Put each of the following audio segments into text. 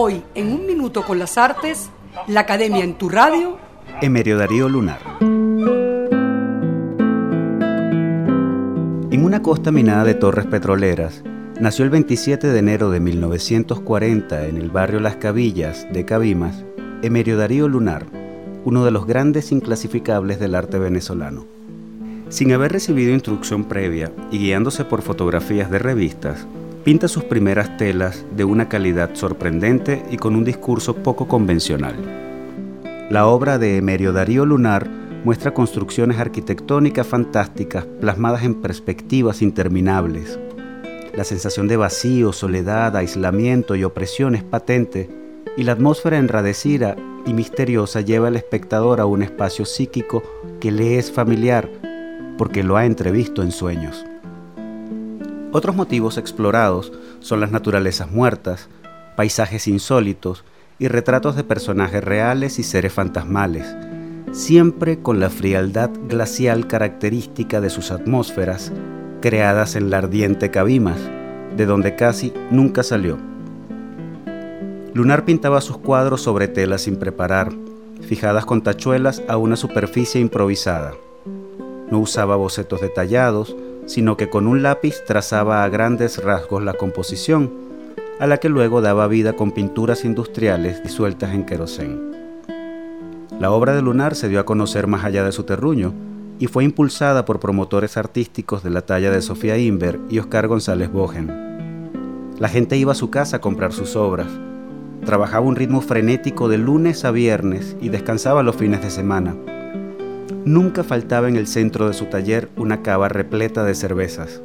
Hoy, en un minuto con las artes, la Academia en tu radio. Emerio Darío Lunar. En una costa minada de torres petroleras, nació el 27 de enero de 1940 en el barrio Las Cabillas de Cabimas, Emerio Darío Lunar, uno de los grandes inclasificables del arte venezolano. Sin haber recibido instrucción previa y guiándose por fotografías de revistas, pinta sus primeras telas de una calidad sorprendente y con un discurso poco convencional. La obra de Emerio Darío Lunar muestra construcciones arquitectónicas fantásticas plasmadas en perspectivas interminables. La sensación de vacío, soledad, aislamiento y opresión es patente y la atmósfera enradecida y misteriosa lleva al espectador a un espacio psíquico que le es familiar porque lo ha entrevisto en sueños. Otros motivos explorados son las naturalezas muertas, paisajes insólitos y retratos de personajes reales y seres fantasmales, siempre con la frialdad glacial característica de sus atmósferas, creadas en la ardiente Cabimas, de donde casi nunca salió. Lunar pintaba sus cuadros sobre telas sin preparar, fijadas con tachuelas a una superficie improvisada. No usaba bocetos detallados, sino que con un lápiz trazaba a grandes rasgos la composición, a la que luego daba vida con pinturas industriales disueltas en querosén. La obra de Lunar se dio a conocer más allá de su terruño y fue impulsada por promotores artísticos de la talla de Sofía Inver y Oscar González Bogen. La gente iba a su casa a comprar sus obras, trabajaba un ritmo frenético de lunes a viernes y descansaba los fines de semana nunca faltaba en el centro de su taller una cava repleta de cervezas.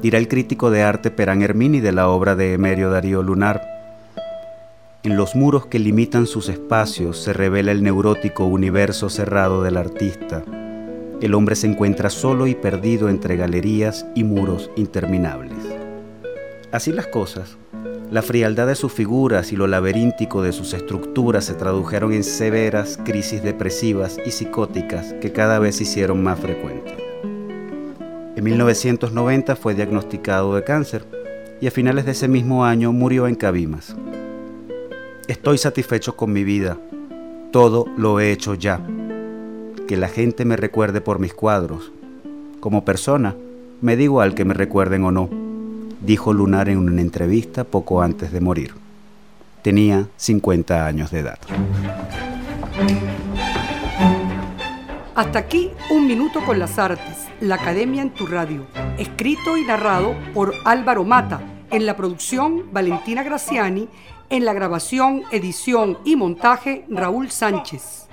Dirá el crítico de arte Perán Hermini de la obra de Emerio Darío Lunar. En los muros que limitan sus espacios se revela el neurótico universo cerrado del artista. El hombre se encuentra solo y perdido entre galerías y muros interminables. Así las cosas, la frialdad de sus figuras y lo laberíntico de sus estructuras se tradujeron en severas crisis depresivas y psicóticas que cada vez se hicieron más frecuentes. En 1990 fue diagnosticado de cáncer y a finales de ese mismo año murió en Cabimas. Estoy satisfecho con mi vida, todo lo he hecho ya. Que la gente me recuerde por mis cuadros. Como persona, me digo al que me recuerden o no dijo Lunar en una entrevista poco antes de morir. Tenía 50 años de edad. Hasta aquí Un Minuto con las Artes, la Academia en tu Radio, escrito y narrado por Álvaro Mata, en la producción Valentina Graciani, en la grabación, edición y montaje Raúl Sánchez.